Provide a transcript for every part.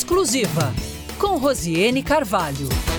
Exclusiva, com Rosiane Carvalho.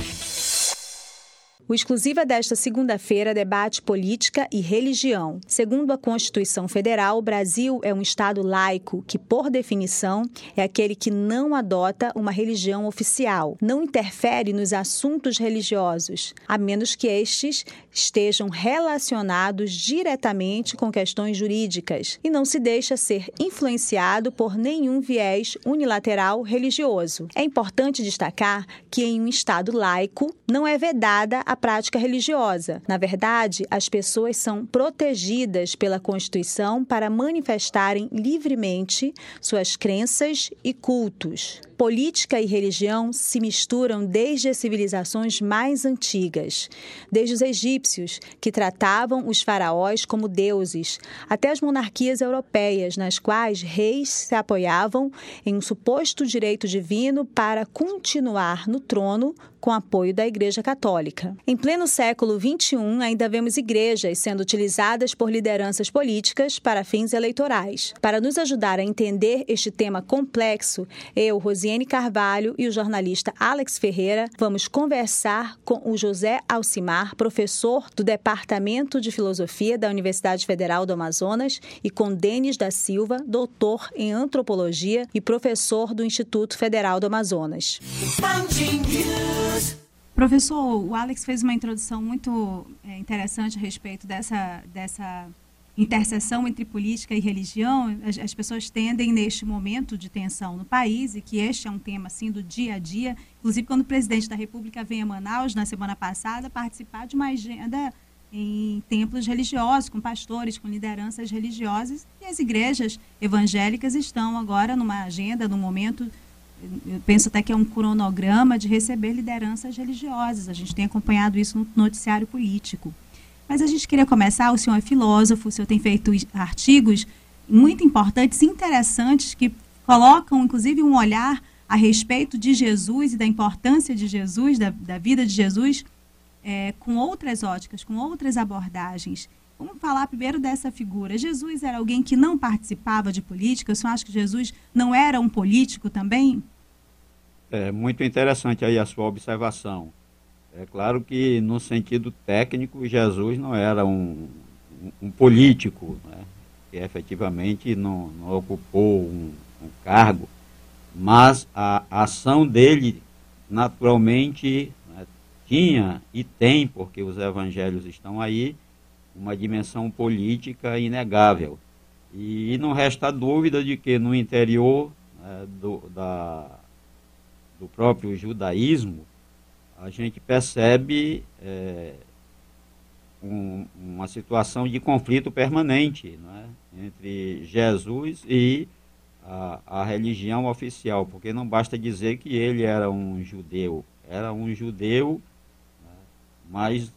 O Exclusiva desta segunda-feira debate política e religião. Segundo a Constituição Federal, o Brasil é um Estado laico que, por definição, é aquele que não adota uma religião oficial, não interfere nos assuntos religiosos, a menos que estes estejam relacionados diretamente com questões jurídicas e não se deixa ser influenciado por nenhum viés unilateral religioso. É importante destacar que, em um Estado laico, não é vedada a prática religiosa. Na verdade, as pessoas são protegidas pela Constituição para manifestarem livremente suas crenças e cultos. Política e religião se misturam desde as civilizações mais antigas, desde os egípcios, que tratavam os faraós como deuses, até as monarquias europeias, nas quais reis se apoiavam em um suposto direito divino para continuar no trono com apoio da Igreja Católica. Em pleno século XXI, ainda vemos igrejas sendo utilizadas por lideranças políticas para fins eleitorais. Para nos ajudar a entender este tema complexo, eu, Rosiane Carvalho e o jornalista Alex Ferreira vamos conversar com o José Alcimar, professor do Departamento de Filosofia da Universidade Federal do Amazonas, e com Denis da Silva, doutor em antropologia e professor do Instituto Federal do Amazonas. Professor, o Alex fez uma introdução muito é, interessante a respeito dessa, dessa interseção entre política e religião. As, as, pessoas tendem, neste momento de tensão no país, e que este é um tema assim, do dia a dia, inclusive quando o presidente da República vem a Manaus, na semana passada, participar de uma agenda em templos religiosos, com pastores, com lideranças religiosas, e as igrejas evangélicas estão agora numa agenda, num momento eu penso até que é um cronograma de receber lideranças religiosas. A gente tem acompanhado isso no noticiário político. Mas a gente queria começar, o senhor é filósofo, o senhor tem feito artigos muito importantes, interessantes, que colocam, inclusive, um olhar a respeito de Jesus e da importância de Jesus, da, da vida de Jesus, é, com outras óticas, com outras abordagens. Vamos falar primeiro dessa figura. Jesus era alguém que não participava de política? O senhor acha que Jesus não era um político também? É muito interessante aí a sua observação. É claro que, no sentido técnico, Jesus não era um, um, político, né? que efetivamente não, não ocupou um, um, cargo, mas a ação dele, naturalmente, né, tinha e tem, porque os evangelhos estão aí, uma dimensão política inegável. E, não resta dúvida de que no interior né, do, da, do próprio judaísmo, a gente percebe é, um, uma situação de conflito permanente é, entre Jesus e a, a, religião oficial, porque não basta dizer que ele era um judeu, era um judeu, né, mas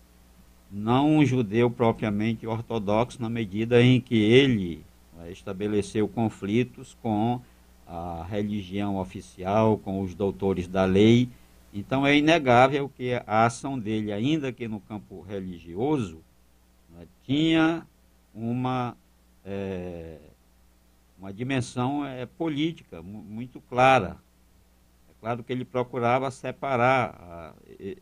não um judeu propriamente ortodoxo, na medida em que ele né, estabeleceu conflitos com a religião oficial, com os doutores da lei. Então é inegável que a ação dele, ainda que no campo religioso, né, tinha uma, é, uma dimensão é, política muito clara. É claro que ele procurava separar a,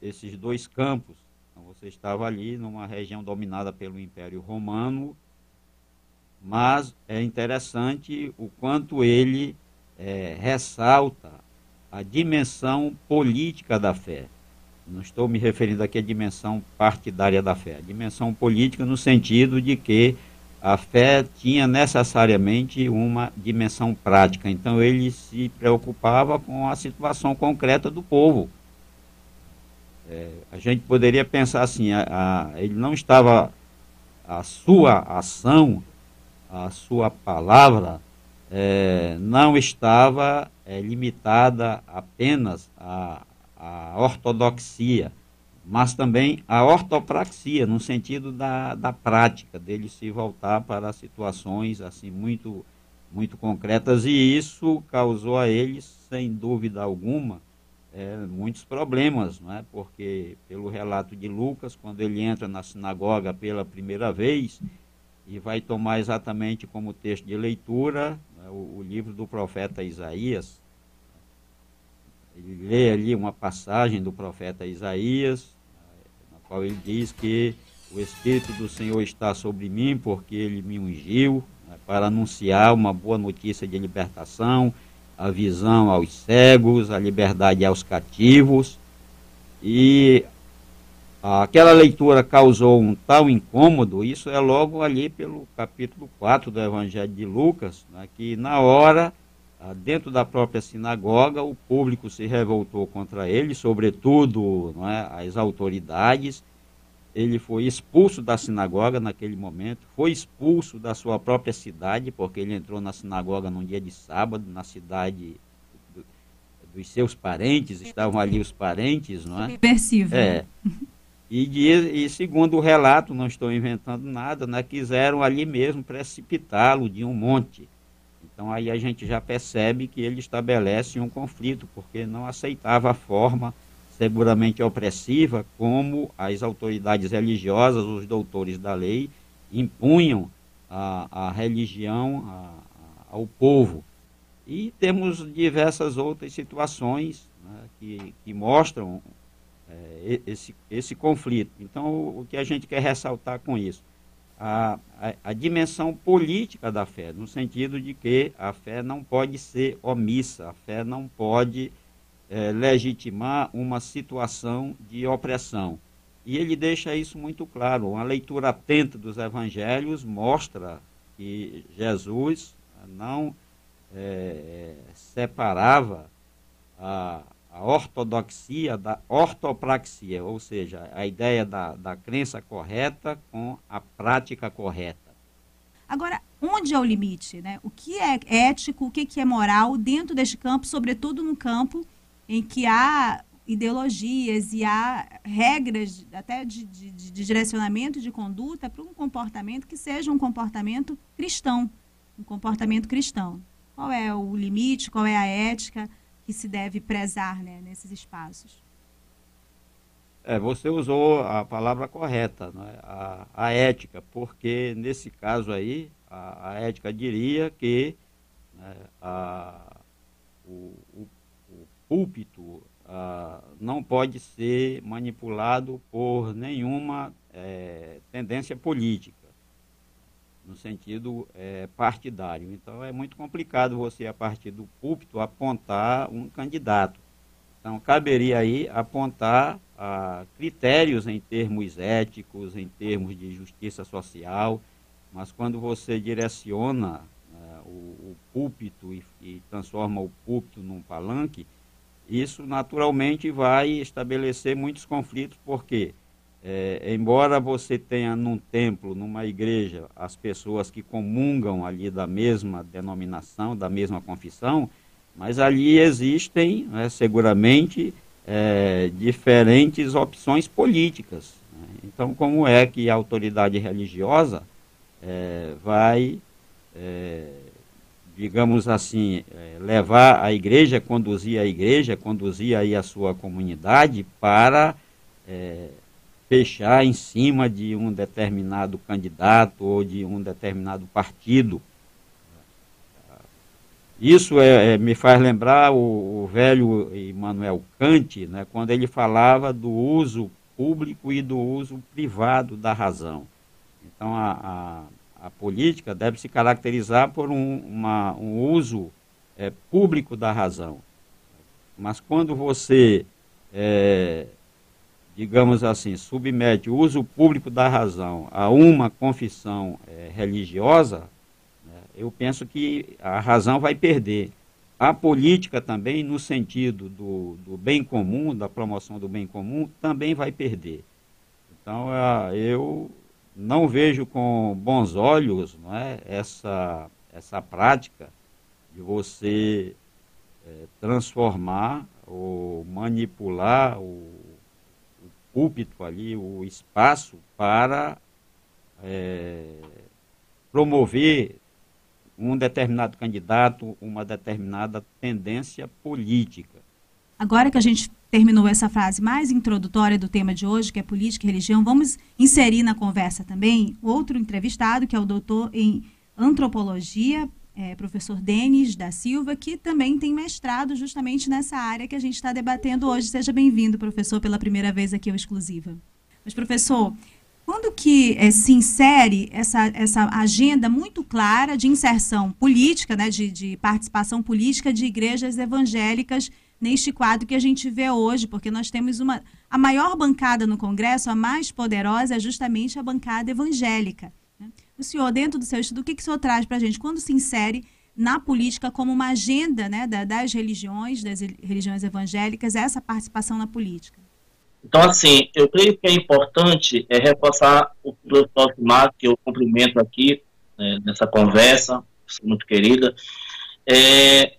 esses dois campos então, você estava ali numa região dominada pelo Império Romano, mas é interessante o quanto ele é, ressalta a dimensão política da fé. Não estou me referindo aqui à dimensão partidária da fé, a dimensão política no sentido de que a fé tinha necessariamente uma dimensão prática. Então ele se preocupava com a situação concreta do povo. É, a gente poderia pensar assim, a, a, ele não estava, a sua ação, a sua palavra, é, não estava é, limitada apenas à, à ortodoxia, mas também à ortopraxia, no sentido da, da prática, dele se voltar para situações assim muito, muito concretas, e isso causou a ele, sem dúvida alguma, é, muitos problemas, não é? porque pelo relato de Lucas, quando ele entra na sinagoga pela primeira vez e vai tomar exatamente como texto de leitura né, o, o, livro do profeta Isaías, ele lê ali uma passagem do profeta Isaías, na qual ele diz que o Espírito do Senhor está sobre mim porque ele me ungiu né, para anunciar uma boa notícia de libertação, a visão aos cegos, a liberdade aos cativos. E aquela leitura causou um tal incômodo, isso é logo ali pelo capítulo 4 do Evangelho de Lucas, né, que na hora ah, dentro da própria sinagoga, o público se revoltou contra ele, sobretudo é, as autoridades. Ele foi expulso da sinagoga naquele momento, foi expulso da sua própria cidade, porque ele entrou na sinagoga num dia de sábado, na cidade do, dos seus parentes, estavam ali os parentes, não é? Subversivo. É. E, e, segundo o relato, não estou inventando nada, né, quiseram ali mesmo precipitá-lo de um monte. Então aí a gente já percebe que ele estabelece um conflito, porque não aceitava a forma seguramente opressiva como as autoridades religiosas, os doutores da lei, impunham a, a religião a, a, ao povo. E temos diversas outras situações né, que, que mostram é, esse, esse conflito. Então, o, o que a gente quer ressaltar com isso? a, a, a, dimensão política da fé, no sentido de que a fé não pode ser omissa, a fé não pode é, legitimar uma situação de opressão. E ele deixa isso muito claro. Uma leitura atenta dos evangelhos mostra que Jesus não é, separava a, a ortodoxia da ortopraxia, ou seja, a ideia da, da crença correta com a prática correta. Agora, onde é o limite? Né? O que é ético, o que é moral dentro deste campo, sobretudo no campo em que há ideologias e há regras até de, de, de direcionamento de conduta para um comportamento que seja um comportamento cristão, um comportamento cristão. Qual é o limite, qual é a ética? Que se deve prezar né, nesses espaços? É, você usou a palavra correta, né? a, a, ética, porque nesse caso aí, a, a ética diria que né, a, o, o, o, púlpito não pode ser manipulado por nenhuma é, tendência política no sentido é, partidário. Então é muito complicado você, a partir do púlpito, apontar um candidato. Então caberia aí apontar ah, critérios em termos éticos, em termos de justiça social, mas quando você direciona né, o, o, púlpito e, e transforma o púlpito num palanque, isso naturalmente vai estabelecer muitos conflitos, porque é, embora você tenha num templo, numa igreja, as pessoas que comungam ali da mesma denominação, da mesma confissão, mas ali existem, né, seguramente, é, diferentes opções políticas. Né? Então, como é que a autoridade religiosa é, vai, é, digamos assim, é, levar a igreja, conduzir a igreja, conduzir aí a sua comunidade para é, fechar em cima de um determinado candidato ou de um determinado partido. Isso é, é, me faz lembrar o, o, velho Immanuel Kant, né, quando ele falava do uso público e do uso privado da razão. Então, a, a, a política deve se caracterizar por um, uma, um uso é, público da razão. Mas quando você é, digamos assim, submete o uso público da razão a uma confissão é, religiosa, né, eu penso que a razão vai perder. A política também, no sentido do, do bem comum, da promoção do bem comum, também vai perder. Então, eu não vejo com bons olhos é, essa, essa prática de você é, transformar ou manipular o púlpito ali, o espaço para é, promover um determinado candidato, uma determinada tendência política. Agora que a gente terminou essa frase mais introdutória do tema de hoje, que é política e religião, vamos inserir na conversa também outro entrevistado, que é o doutor em antropologia, é, professor Denis da Silva, que também tem mestrado justamente nessa área que a gente está debatendo hoje. Seja bem-vindo, professor, pela primeira vez aqui ao Exclusiva. Mas, professor, quando que é, se insere essa, essa agenda muito clara de inserção política, né, de, de participação política de igrejas evangélicas neste quadro que a gente vê hoje, porque nós temos uma a maior bancada no Congresso, a mais poderosa, é justamente a bancada evangélica. O senhor, dentro do seu estudo, o que, que o senhor traz para a gente? Quando se insere na política como uma agenda né, das religiões, das religiões evangélicas, essa participação na política? Então, assim, eu creio que é importante é, reforçar o professor Marco, que eu cumprimento aqui né, nessa conversa, muito querida, é,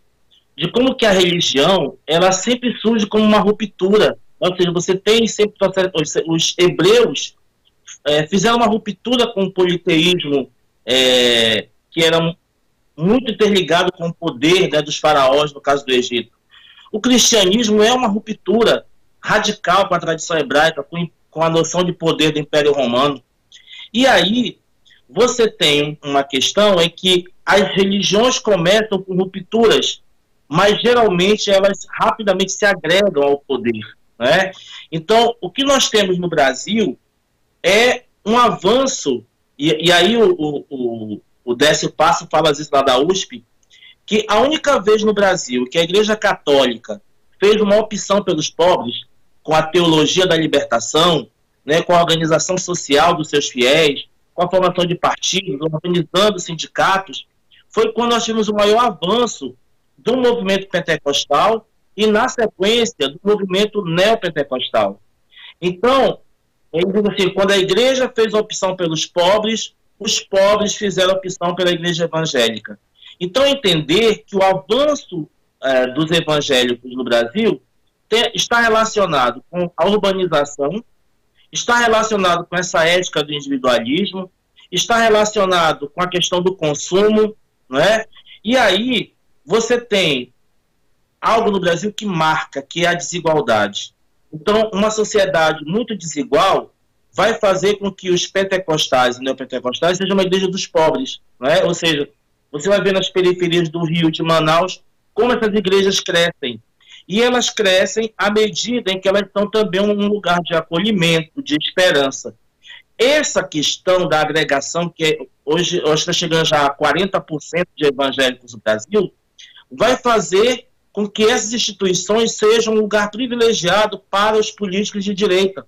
de como que a religião, ela sempre surge como uma ruptura. Ou seja, você tem sempre os hebreus é, fizeram uma ruptura com o politeísmo é, que era muito interligado com o poder né, dos faraós, no caso do Egito. O cristianismo é uma ruptura radical com a tradição hebraica, com, com a noção de poder do Império Romano. E aí, você tem uma questão em que as religiões começam com rupturas, mas geralmente elas rapidamente se agregam ao poder. Né? Então, o que nós temos no Brasil é um avanço, e, e aí o, o, o Décio Passo fala isso lá da USP, que a única vez no Brasil que a Igreja Católica fez uma opção pelos pobres com a teologia da libertação, né, com a organização social dos seus fiéis, com a formação de partidos, organizando sindicatos, foi quando nós tivemos o maior avanço do movimento pentecostal e, na sequência, do movimento neopentecostal. Então, ele diz assim, quando a igreja fez a opção pelos pobres, os pobres fizeram a opção pela igreja evangélica. Então, entender que o avanço é, dos evangélicos no Brasil está relacionado com a urbanização, está relacionado com essa ética do individualismo, está relacionado com a questão do consumo, não é? E aí você tem algo no Brasil que marca, que é a desigualdade. Então, uma sociedade muito desigual vai fazer com que os pentecostais e neopentecostais sejam uma igreja dos pobres, não é? Ou seja, você vai ver nas periferias do Rio, de Manaus, como essas igrejas crescem e elas crescem à medida em que elas são também um lugar de acolhimento, de esperança. Essa questão da agregação, que é, hoje está chegando já a 40% de evangélicos no Brasil, vai fazer com que essas instituições sejam um lugar privilegiado para os políticos de direita.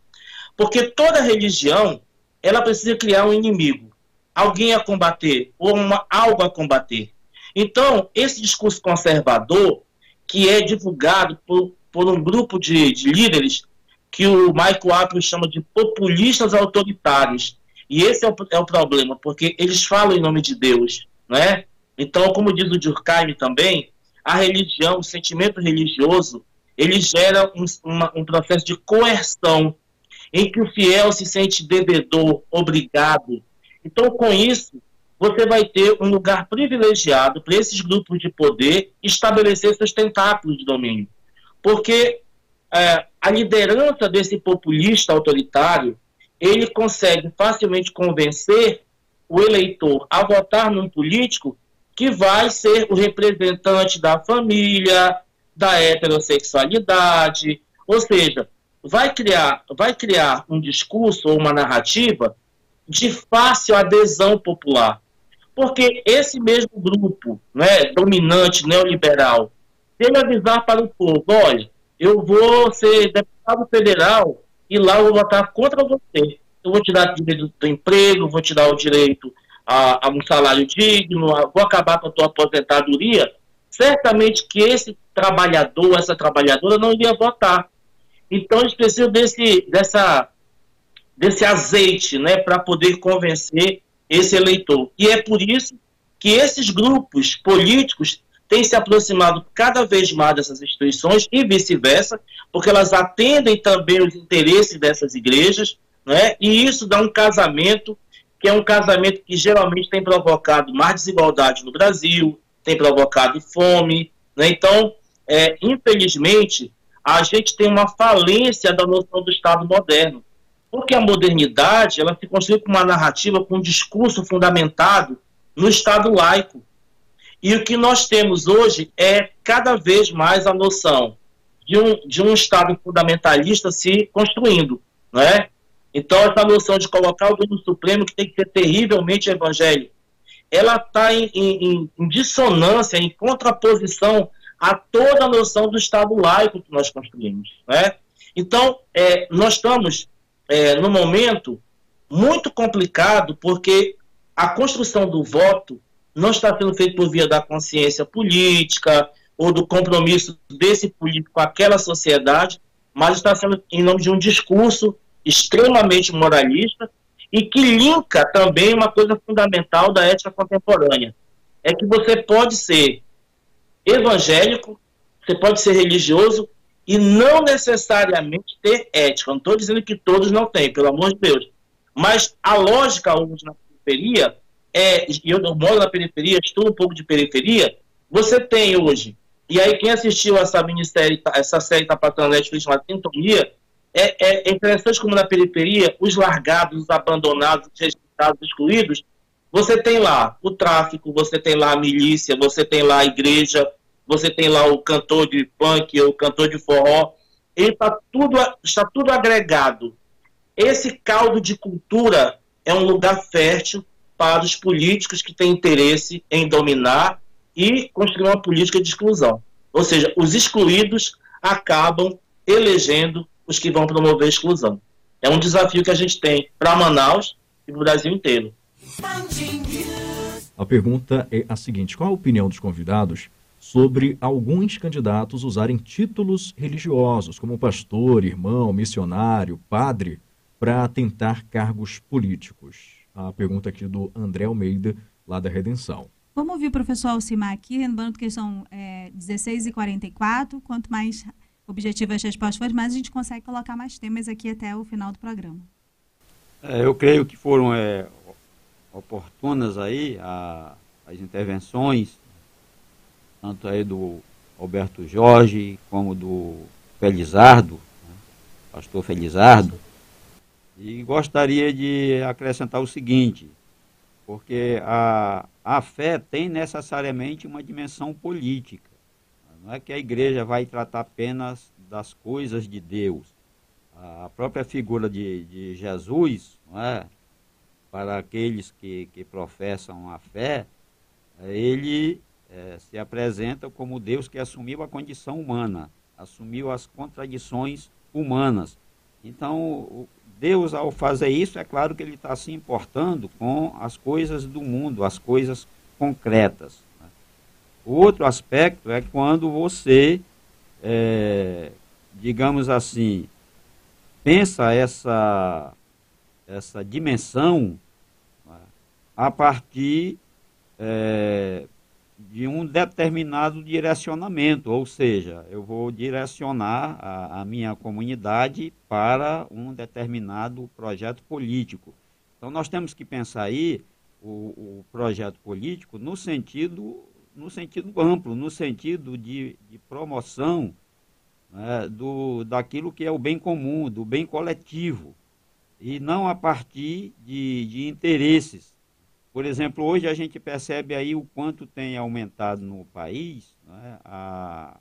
Porque toda religião, ela precisa criar um inimigo, alguém a combater, ou uma, algo a combater. Então, esse discurso conservador, que é divulgado por, por um grupo de, de líderes que o Michael Apple chama de populistas autoritários. E esse é o, é o problema, porque eles falam em nome de Deus, né? Então, como diz o Durkheim também, a religião, o sentimento religioso, ele gera um, uma, um processo de coerção, em que o fiel se sente devedor, obrigado. Então, com isso, você vai ter um lugar privilegiado para esses grupos de poder estabelecer seus tentáculos de domínio. Porque é, a liderança desse populista autoritário, ele consegue facilmente convencer o eleitor a votar num político que vai ser o representante da família, da heterossexualidade, ou seja, vai criar, vai criar um discurso ou uma narrativa de fácil adesão popular. Porque esse mesmo grupo né, dominante, neoliberal, se ele avisar para o povo, olha, eu vou ser deputado federal e lá eu vou votar contra você. Eu vou te dar o direito do emprego, vou te dar o direito a, a um salário digno, a, vou acabar com a tua aposentadoria. Certamente que esse trabalhador, essa trabalhadora não iria votar. Então eles precisam desse, dessa, desse azeite né, para poder convencer esse eleitor. E é por isso que esses grupos políticos têm se aproximado cada vez mais dessas instituições e vice-versa, porque elas atendem também os interesses dessas igrejas, né? e isso dá um casamento, que é um casamento que geralmente tem provocado mais desigualdade no Brasil, tem provocado fome. Né? Então, é, infelizmente, a gente tem uma falência da noção do Estado moderno. Porque a modernidade ela se construiu com uma narrativa, com um discurso fundamentado no Estado laico. E o que nós temos hoje é cada vez mais a noção de um, de um Estado fundamentalista se construindo, não é? Então, essa noção de colocar o governo supremo, que tem que ser terrivelmente evangélico, ela está em, em, em, dissonância, em contraposição a toda a noção do Estado laico que nós construímos. Né? Então, é, nós estamos é, no momento muito complicado, porque a construção do voto não está sendo feita por via da consciência política ou do compromisso desse político com aquela sociedade, mas está sendo em nome de um discurso extremamente moralista e que linka também uma coisa fundamental da ética contemporânea. É que você pode ser evangélico, você pode ser religioso e não necessariamente ter ética. Não estou dizendo que todos não têm, pelo amor de Deus. Mas a lógica hoje na periferia é, e eu moro na periferia, estou um pouco de periferia, você tem hoje, e aí quem assistiu essa minissérie, essa série está passando na Netflix chamada Sintonia, é, é, interessante como na periferia, os largados, os abandonados, os rejeitados, excluídos, você tem lá o tráfico, você tem lá a milícia, você tem lá a igreja, você tem lá o cantor de punk, o cantor de forró, ele tá tudo, está tudo agregado. Esse caldo de cultura é um lugar fértil para os políticos que têm interesse em dominar e construir uma política de exclusão. Ou seja, os excluídos acabam elegendo os que vão promover a exclusão. É um desafio que a gente tem para Manaus e para o Brasil inteiro. A pergunta é a seguinte: qual a opinião dos convidados sobre alguns candidatos usarem títulos religiosos, como pastor, irmão, missionário, padre, para tentar cargos políticos? A pergunta aqui do André Almeida, lá da Redenção. Vamos ouvir o professor Alcimar aqui, lembrando que são é, 16 e 44 Quanto mais objetivas as respostas mais a gente consegue colocar mais temas aqui até o final do programa. É, eu creio que foram é, oportunas aí a, as intervenções, tanto aí do Alberto Jorge como do Felizardo, né, pastor Felizardo, e gostaria de acrescentar o seguinte, porque a, a fé tem necessariamente uma dimensão política. Não é que a igreja vai tratar apenas das coisas de Deus. A própria figura de, de Jesus, não é? para aqueles que, que professam a fé, ele é, se apresenta como Deus que assumiu a condição humana, assumiu as contradições humanas. Então, Deus, ao fazer isso, é claro que ele está se importando com as coisas do mundo, as coisas concretas. Outro aspecto é quando você, é, digamos assim, pensa essa, essa dimensão né, a partir é, de um determinado direcionamento, ou seja, eu vou direcionar a, a, minha comunidade para um determinado projeto político. Então nós temos que pensar aí o, o projeto político no sentido, no sentido amplo, no sentido de, de promoção né, do, daquilo que é o bem comum, do bem coletivo, e não a partir de, de interesses. Por exemplo, hoje a gente percebe aí o quanto tem aumentado no país né, a,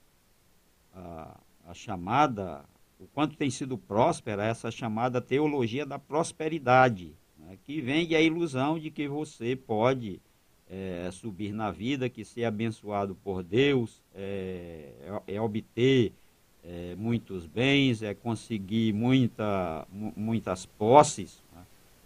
a, a chamada, o quanto tem sido próspera essa chamada teologia da prosperidade, né, que vende a ilusão de que você pode é, subir na vida, que ser abençoado por Deus é, é, obter é, muitos bens, é conseguir muita, muitas posses,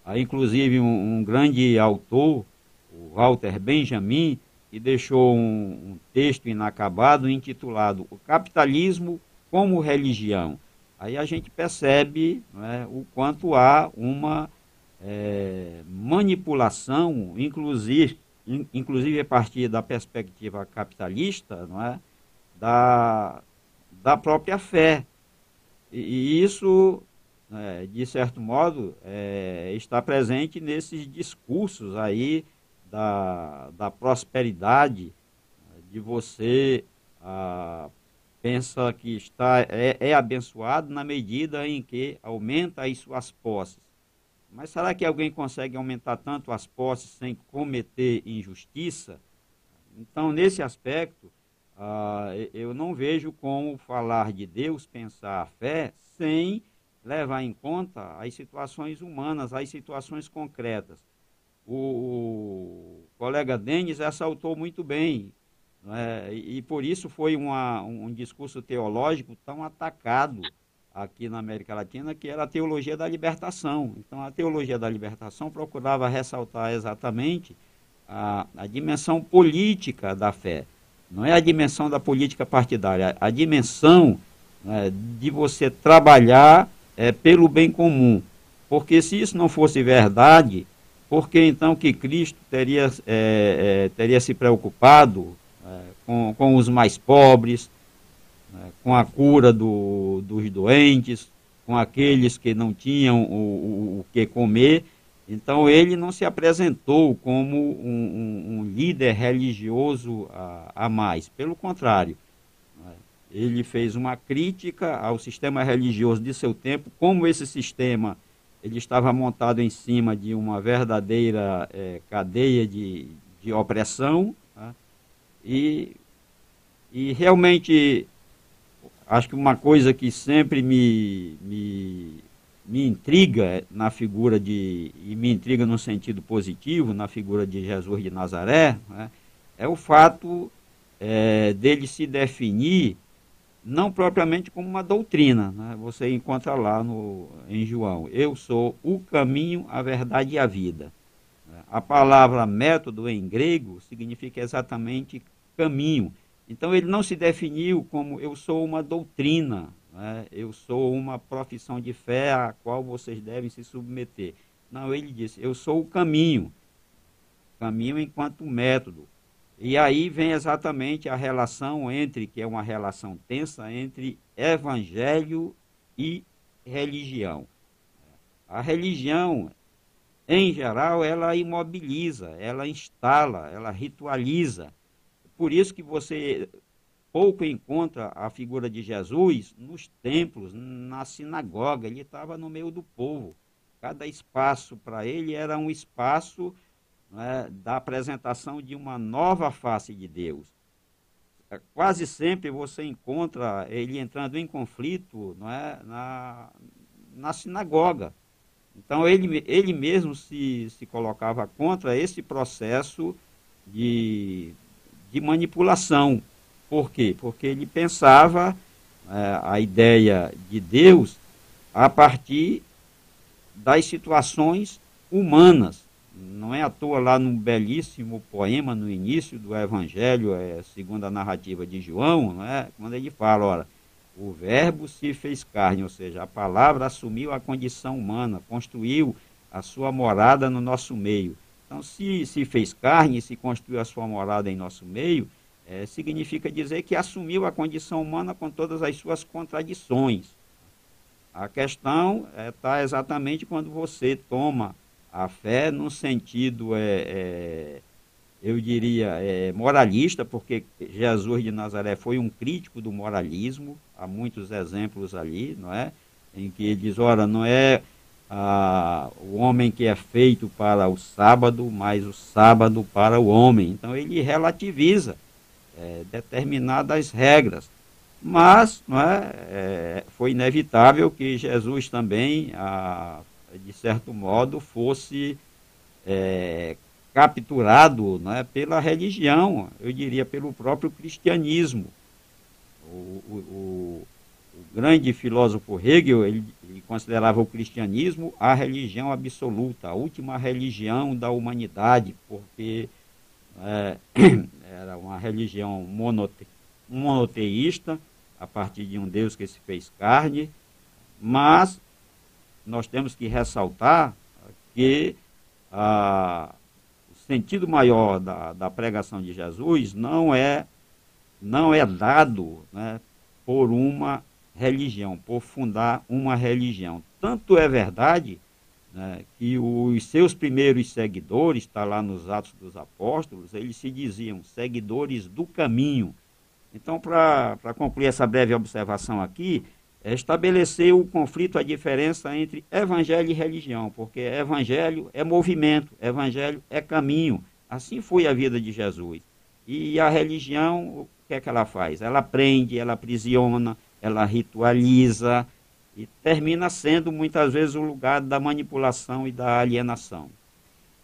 Há inclusive um, um, grande autor, o Walter Benjamin, que deixou um, um texto inacabado intitulado O Capitalismo como Religião. Aí a gente percebe é, o quanto há uma é, manipulação, inclusive, in, inclusive a partir da perspectiva capitalista, não é, da, da própria fé. E, e isso é, de certo modo, é, está presente nesses discursos aí da, da prosperidade, de você ah, pensa que está é, é, abençoado na medida em que aumenta as suas posses. Mas será que alguém consegue aumentar tanto as posses sem cometer injustiça? Então, nesse aspecto, ah, eu não vejo como falar de Deus, pensar a fé, sem levar em conta as situações humanas, as situações concretas. O, o colega Denis ressaltou muito bem, né? e, e, por isso foi uma, um discurso teológico tão atacado aqui na América Latina, que era a teologia da libertação. Então, a teologia da libertação procurava ressaltar exatamente a, a dimensão política da fé. Não é a dimensão da política partidária, a dimensão né, de você trabalhar é, pelo bem comum. Porque se isso não fosse verdade, por que então que Cristo teria, é, é, teria se preocupado é, com, com os mais pobres, né, com a cura do, dos doentes, com aqueles que não tinham o, o, o que comer? Então ele não se apresentou como um, um, um líder religioso a, a, mais, pelo contrário, né? ele fez uma crítica ao sistema religioso de seu tempo, como esse sistema ele estava montado em cima de uma verdadeira é, cadeia de, de opressão, tá? e, e realmente acho que uma coisa que sempre me, me me intriga na figura de, e me intriga no sentido positivo, na figura de Jesus de Nazaré, né, é o fato é, dele se definir não propriamente como uma doutrina. Né, você encontra lá no, em João, eu sou o caminho, a verdade e a vida. A palavra método em grego significa exatamente caminho. Então ele não se definiu como eu sou uma doutrina, né? eu sou uma profissão de fé a qual vocês devem se submeter. Não, ele disse, eu sou o caminho, caminho enquanto método. E aí vem exatamente a relação entre, que é uma relação tensa, entre evangelho e religião. A religião, em geral, ela imobiliza, ela instala, ela ritualiza. Por isso que você pouco encontra a figura de Jesus nos templos, na sinagoga, ele estava no meio do povo. Cada espaço para ele era um espaço né, da apresentação de uma nova face de Deus. É, quase sempre você encontra ele entrando em conflito é, na, na sinagoga. Então ele, ele mesmo se, se colocava contra esse processo de, de manipulação por quê? Porque ele pensava é, a ideia de Deus a partir das situações humanas. Não é à toa lá num belíssimo poema no início do Evangelho, é, segundo a narrativa de João, não é? quando ele fala, ora, o verbo se fez carne, ou seja, a palavra assumiu a condição humana, construiu a sua morada no nosso meio. Então, se se fez carne se construiu a sua morada em nosso meio, é, significa dizer que assumiu a condição humana com todas as suas contradições. A questão está é, tá exatamente quando você toma a fé no sentido, é, é, eu diria, é, moralista, porque Jesus de Nazaré foi um crítico do moralismo, há muitos exemplos ali, não é? Em que ele diz, ora, não é ah, o homem que é feito para o sábado, mas o sábado para o homem. Então ele relativiza é, determinadas regras. Mas é, é, foi inevitável que Jesus também, a, de certo modo, fosse é, capturado não é, pela religião, eu diria pelo próprio cristianismo. O, o, o, o grande filósofo Hegel ele, considerava o cristianismo a religião absoluta, a última religião da humanidade, porque é, era uma religião monote, monoteísta, a partir de um Deus que se fez carne, mas nós temos que ressaltar que ah, o sentido maior da, da pregação de Jesus não é, não é dado né, por uma religião, por fundar uma religião. Tanto é verdade né, que os seus primeiros seguidores, está lá nos Atos dos Apóstolos, eles se diziam seguidores do caminho. Então, para concluir essa breve observação aqui, é estabelecer o conflito, a diferença entre evangelho e religião, porque evangelho é movimento, evangelho é caminho. Assim foi a vida de Jesus. E a religião, o que é que ela faz? Ela prende, ela aprisiona, ela ritualiza e termina sendo muitas vezes o lugar da manipulação e da alienação.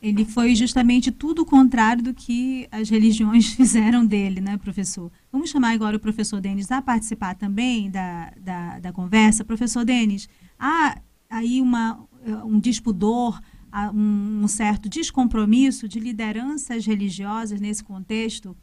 Ele foi justamente tudo o contrário do que as religiões fizeram dele, né, professor? Vamos chamar agora o professor Denis a participar também da, da, da conversa. Professor Denis, há aí uma, um dispudor, um, um certo descompromisso de lideranças religiosas nesse contexto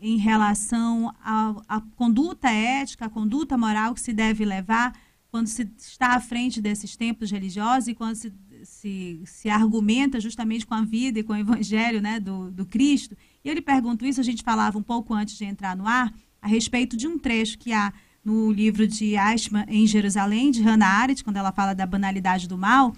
em relação à conduta ética, a conduta moral que se deve levar quando se está à frente desses templos religiosos e quando se, se, se argumenta justamente com a vida e com o evangelho né, do, do Cristo. E eu lhe pergunto isso, a gente falava um pouco antes de entrar no ar, a respeito de um trecho que há no livro de Ashman em Jerusalém, de Hannah Arendt, quando ela fala da banalidade do mal.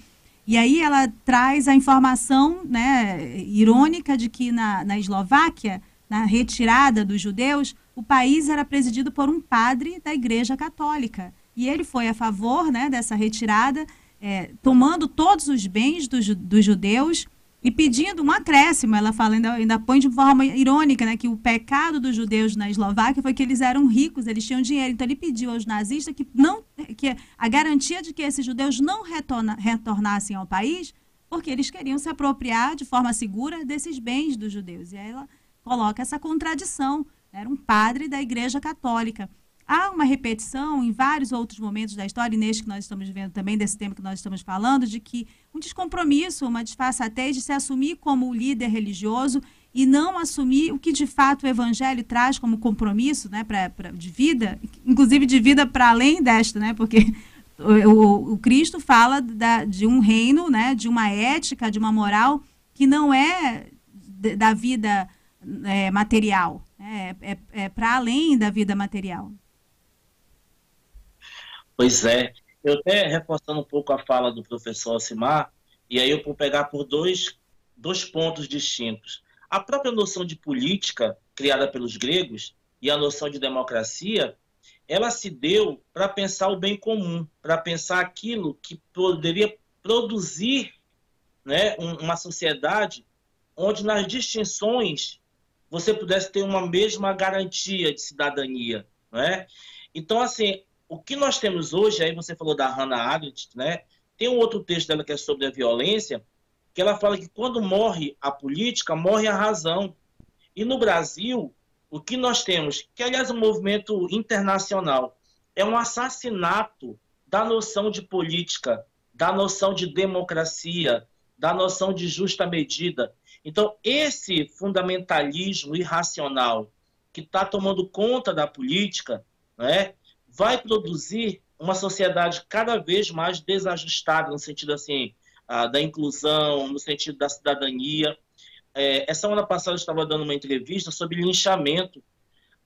E aí ela traz a informação né, irônica de que na, na Eslováquia, na retirada dos judeus, o país era presidido por um padre da Igreja Católica. E ele foi a favor né, dessa retirada, é, tomando todos os bens dos, dos judeus e pedindo um acréscimo. Ela fala, ainda, ainda põe de forma irônica, né, que o pecado dos judeus na Eslováquia foi que eles eram ricos, eles tinham dinheiro. Então ele pediu aos nazistas que não que a garantia de que esses judeus não retorna, retornassem ao país, porque eles queriam se apropriar de forma segura desses bens dos judeus. E aí ela coloca essa contradição. Era um padre da Igreja Católica. Há uma repetição em vários outros momentos da história, e neste que nós estamos vivendo também, desse tema que nós estamos falando, de que um descompromisso, uma disfarçatez de se assumir como líder religioso e não assumir o que de fato o evangelho traz como compromisso né, pra, pra de vida, inclusive de vida para além desta, né, porque o, o Cristo fala da, de um reino, né, de uma ética, de uma moral que não é da vida é, material, né, é, é, é para além da vida material. Pois é. Eu até reforçando um pouco a fala do professor Alcimar, e aí eu vou pegar por dois, dois pontos distintos. A própria noção de política, criada pelos gregos, e a noção de democracia, ela se deu para pensar o bem comum, para pensar aquilo que poderia produzir né, uma sociedade onde nas distinções você pudesse ter uma mesma garantia de cidadania. Né? Então, assim, o que nós temos hoje, aí você falou da Hannah Arendt, né? Tem um outro texto dela que é sobre a violência, que ela fala que quando morre a política, morre a razão. E no Brasil, o que nós temos, que aliás é um movimento internacional, é um assassinato da noção de política, da noção de democracia, da noção de justa medida. Então, esse fundamentalismo irracional que está tomando conta da política, né, vai produzir uma sociedade cada vez mais desajustada no sentido assim da inclusão, no sentido da cidadania. É, essa semana passada eu estava dando uma entrevista sobre linchamento.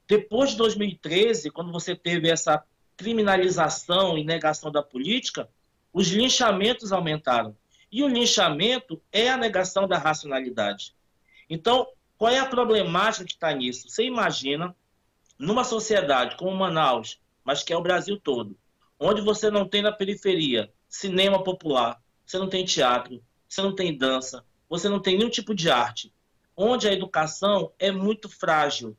Depois de 2013, quando você teve essa criminalização e negação da política, os linchamentos aumentaram. E o linchamento é a negação da racionalidade. Então, qual é a problemática que está nisso? Você imagina, numa sociedade como Manaus, mas que é o Brasil todo. Onde você não tem na periferia cinema popular, você não tem teatro, você não tem dança, você não tem nenhum tipo de arte. Onde a educação é muito frágil.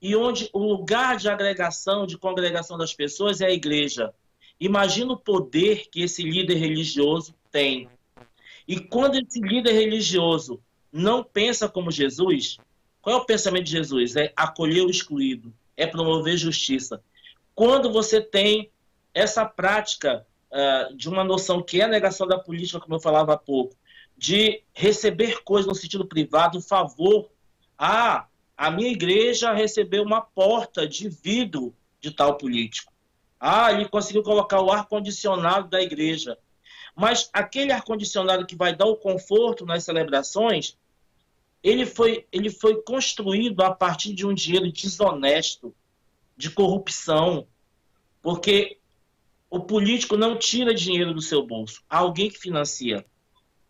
E onde o lugar de agregação, de congregação das pessoas é a igreja. Imagina o poder que esse líder religioso tem. E quando esse líder religioso não pensa como Jesus, qual é o pensamento de Jesus? É acolher o excluído, é promover justiça, quando você tem essa prática uh, de uma noção que é a negação da política, como eu falava há pouco, de receber coisas no sentido privado, favor. Ah, a minha igreja recebeu uma porta de vidro de tal político. Ah, ele conseguiu colocar o ar-condicionado da igreja. Mas aquele ar-condicionado que vai dar o conforto nas celebrações, ele foi, ele foi construído a partir de um dinheiro desonesto, de corrupção, porque o político não tira dinheiro do seu bolso, há alguém que financia.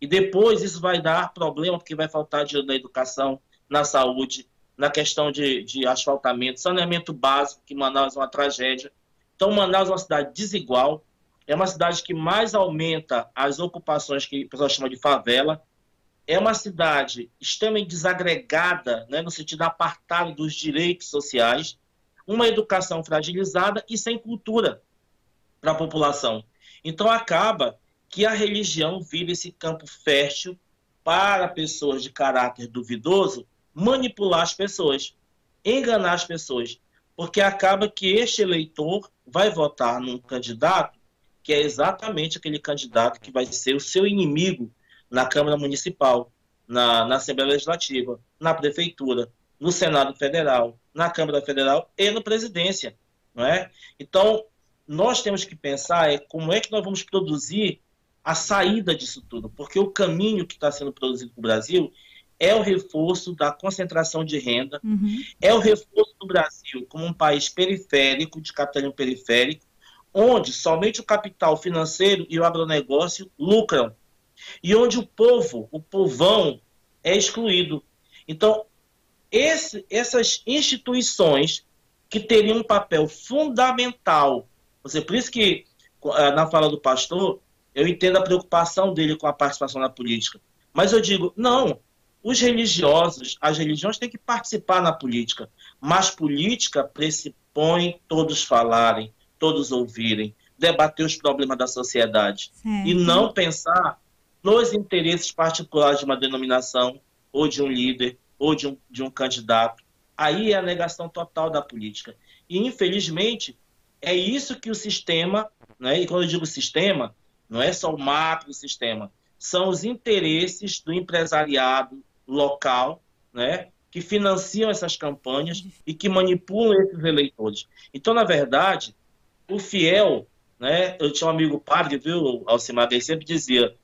E depois isso vai dar problema, porque vai faltar dinheiro na educação, na saúde, na questão de, de asfaltamento, saneamento básico, que Manaus é uma tragédia. Então, Manaus é uma cidade desigual, é uma cidade que mais aumenta as ocupações que o pessoal chama de favela, é uma cidade extremamente desagregada, né, no sentido apartado dos direitos sociais, uma educação fragilizada e sem cultura para a população. Então acaba que a religião vira esse campo fértil para pessoas de caráter duvidoso manipular as pessoas, enganar as pessoas, porque acaba que este eleitor vai votar num candidato que é exatamente aquele candidato que vai ser o seu inimigo na Câmara Municipal, na, na Assembleia Legislativa, na Prefeitura, no Senado Federal, na Câmara Federal e na Presidência, não é? Então, nós temos que pensar é como é que nós vamos produzir a saída disso tudo, porque o caminho que está sendo produzido no Brasil é o reforço da concentração de renda, uhum. é o reforço do Brasil como um país periférico, de capitalismo periférico, onde somente o capital financeiro e o agronegócio lucram, e onde o povo, o povão, é excluído. Então, esse, essas instituições que teriam um papel fundamental, você, por isso que eh, na fala do pastor, eu entendo a preocupação dele com a participação na política. Mas eu digo, não, os religiosos, as religiões têm que participar na política, mas política pressupõe todos falarem, todos ouvirem, debater os problemas da sociedade certo. e não pensar nos interesses particulares de uma denominação ou de um líder ou de um, de um candidato. Aí é a negação total da política. E, infelizmente, é isso que o sistema, né, e quando eu digo sistema, não é só o macro sistema, são os interesses do empresariado local, né, que financiam essas campanhas e que manipulam esses eleitores. Então, na verdade, o fiel, né, eu tinha um amigo padre, viu, Alcimar, ele sempre dizia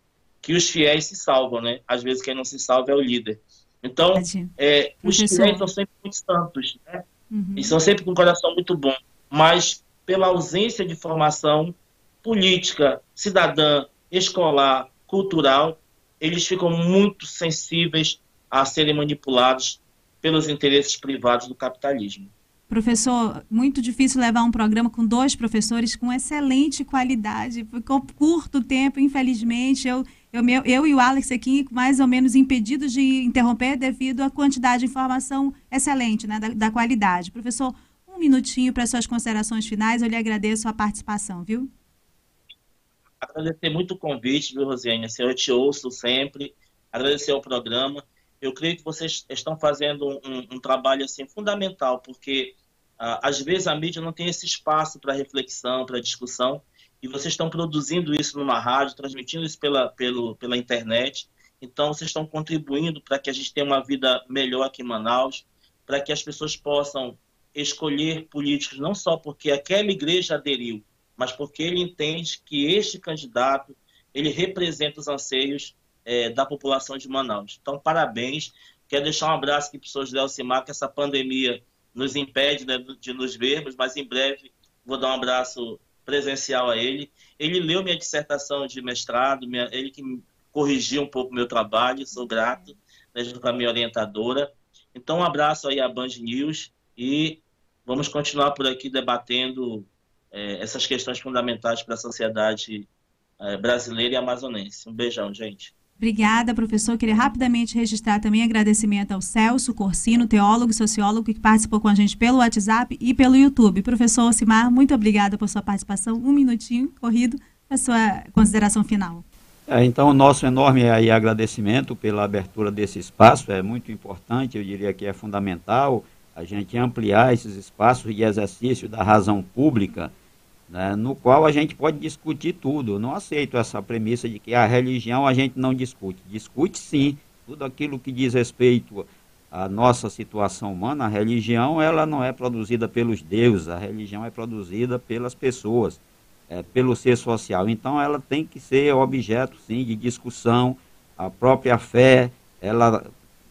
que os fiéis se salvam, né? Às vezes quem não se salva é o líder. Então, é, os fiéis são sempre muito santos, né? Uhum. E são sempre com um coração muito bom. Mas, pela ausência de formação, política, cidadã, escolar, cultural, eles ficam muito sensíveis a serem manipulados pelos interesses privados do capitalismo. Professor, muito difícil levar um programa com dois professores com excelente qualidade. Ficou curto tempo, infelizmente. Eu, eu, eu e o Alex aqui, mais ou menos impedidos de interromper devido à quantidade de informação excelente, né, da, da qualidade. Professor, um minutinho para suas considerações finais. Eu lhe agradeço a participação, viu? agradecer muito o convite, viu, Rosiane? Eu te ouço sempre, agradecer ao programa. Eu creio que vocês estão fazendo um, um trabalho assim fundamental, porque uh, às vezes a mídia não tem esse espaço para reflexão, para discussão, e vocês estão produzindo isso numa rádio, transmitindo isso pela, pelo, pela internet. Então, vocês estão contribuindo para que a gente tenha uma vida melhor aqui em Manaus, para que as pessoas possam escolher políticos não só porque aquela igreja aderiu, mas porque ele entende que este candidato ele representa os anseios é, da população de Manaus. Então, parabéns. Quero deixar um abraço aqui para o professor José Alcimar, que essa pandemia nos impede né, de nos vermos, mas em breve vou dar um abraço presencial a ele. Ele leu minha dissertação de mestrado, minha, ele que corrigiu um pouco o meu trabalho, sou grato, né, junto com a minha orientadora. Então, um abraço aí à Band News e vamos continuar por aqui debatendo é, essas questões fundamentais para a sociedade é, brasileira e amazonense. Um beijão, gente. Obrigada, professor. Queria rapidamente registrar também agradecimento ao Celso Corsino, teólogo e sociólogo, que participou com a gente pelo WhatsApp e pelo YouTube. Professor Simar, muito obrigada por sua participação. Um minutinho corrido para sua consideração final. É, então, nosso enorme aí agradecimento pela abertura desse espaço. É muito importante, eu diria que é fundamental a gente ampliar esses espaços de exercício da razão pública né, no qual a gente pode discutir tudo. Eu não aceito essa premissa de que a religião a gente não discute. Discute sim, tudo aquilo que diz respeito à nossa situação humana. A religião ela não é produzida pelos deuses, a religião é produzida pelas pessoas, é, pelo ser social. Então ela tem que ser objeto sim de discussão. A própria fé, ela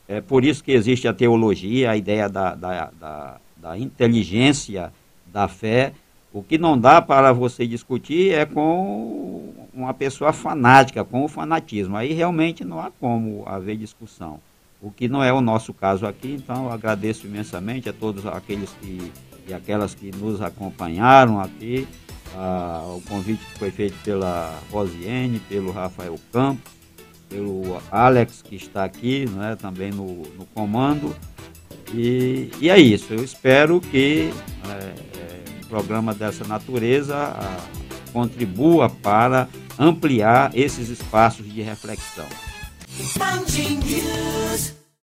é por isso que existe a teologia, a ideia da, da, da, da inteligência da fé o que não dá para você discutir é com uma pessoa fanática, com o fanatismo. Aí realmente não há como haver discussão. O que não é o nosso caso aqui, então agradeço imensamente a todos aqueles que, e aquelas que nos acompanharam aqui. O convite que foi feito pela Rosiane, pelo Rafael Campos, pelo Alex, que está aqui né, também no, no comando. E, e, é isso, eu espero que é, um programa dessa natureza a, contribua para ampliar esses espaços de reflexão.